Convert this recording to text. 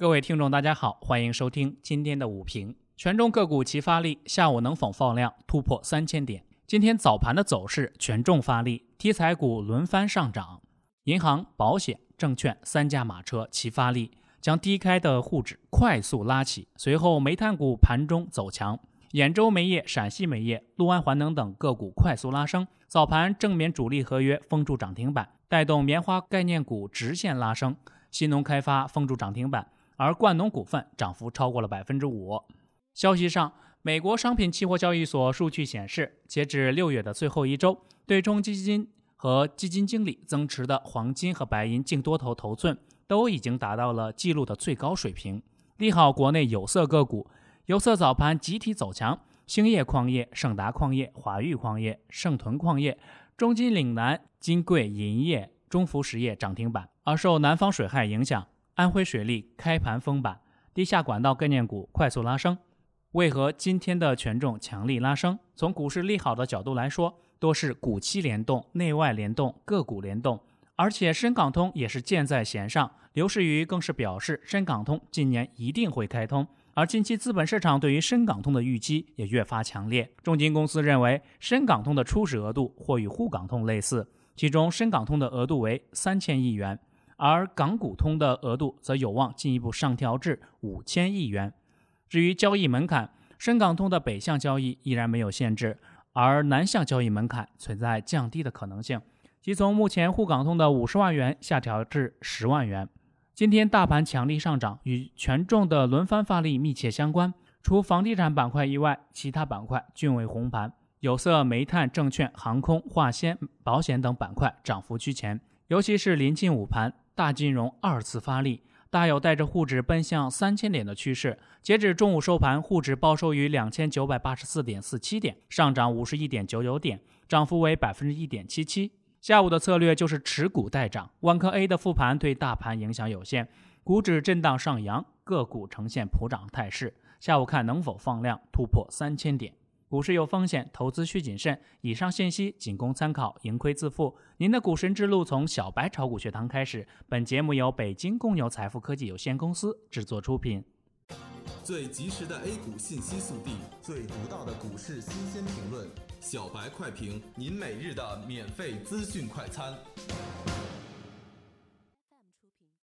各位听众，大家好，欢迎收听今天的午评。权重个股齐发力，下午能否放量突破三千点？今天早盘的走势，权重发力，题材股轮番上涨，银行、保险、证券三驾马车齐发力，将低开的沪指快速拉起。随后，煤炭股盘中走强，兖州煤业、陕西煤业、六安环能等个股快速拉升。早盘正棉主力合约封住涨停板，带动棉花概念股直线拉升，新农开发封住涨停板。而冠农股份涨幅超过了百分之五。消息上，美国商品期货交易所数据显示，截至六月的最后一周，对冲基金和基金经理增持的黄金和白银净多头头寸都已经达到了记录的最高水平，利好国内有色个股。有色早盘集体走强，兴业矿业、盛达矿业、华域矿业、盛屯矿业、中金岭南、金贵银业、中孚实业涨停板。而受南方水害影响。安徽水利开盘封板，地下管道概念股快速拉升。为何今天的权重强力拉升？从股市利好的角度来说，多是股期联动、内外联动、个股联动，而且深港通也是箭在弦上。刘士余更是表示，深港通今年一定会开通。而近期资本市场对于深港通的预期也越发强烈。中金公司认为，深港通的初始额度或与沪港通类似，其中深港通的额度为三千亿元。而港股通的额度则有望进一步上调至五千亿元。至于交易门槛，深港通的北向交易依然没有限制，而南向交易门槛存在降低的可能性，即从目前沪港通的五十万元下调至十万元。今天大盘强力上涨，与权重的轮番发力密切相关。除房地产板块以外，其他板块均为红盘，有色、煤炭、证券、航空、化纤、保险等板块涨幅居前，尤其是临近午盘。大金融二次发力，大有带着沪指奔向三千点的趋势。截止中午收盘，沪指报收于两千九百八十四点四七点，上涨五十一点九九点，涨幅为百分之一点七七。下午的策略就是持股待涨。万科 A 的复盘对大盘影响有限，股指震荡上扬，个股呈现普涨态势。下午看能否放量突破三千点。股市有风险，投资需谨慎。以上信息仅供参考，盈亏自负。您的股神之路从小白炒股学堂开始。本节目由北京公牛财富科技有限公司制作出品。最及时的 A 股信息速递，最独到的股市新鲜评论，小白快评，您每日的免费资讯快餐。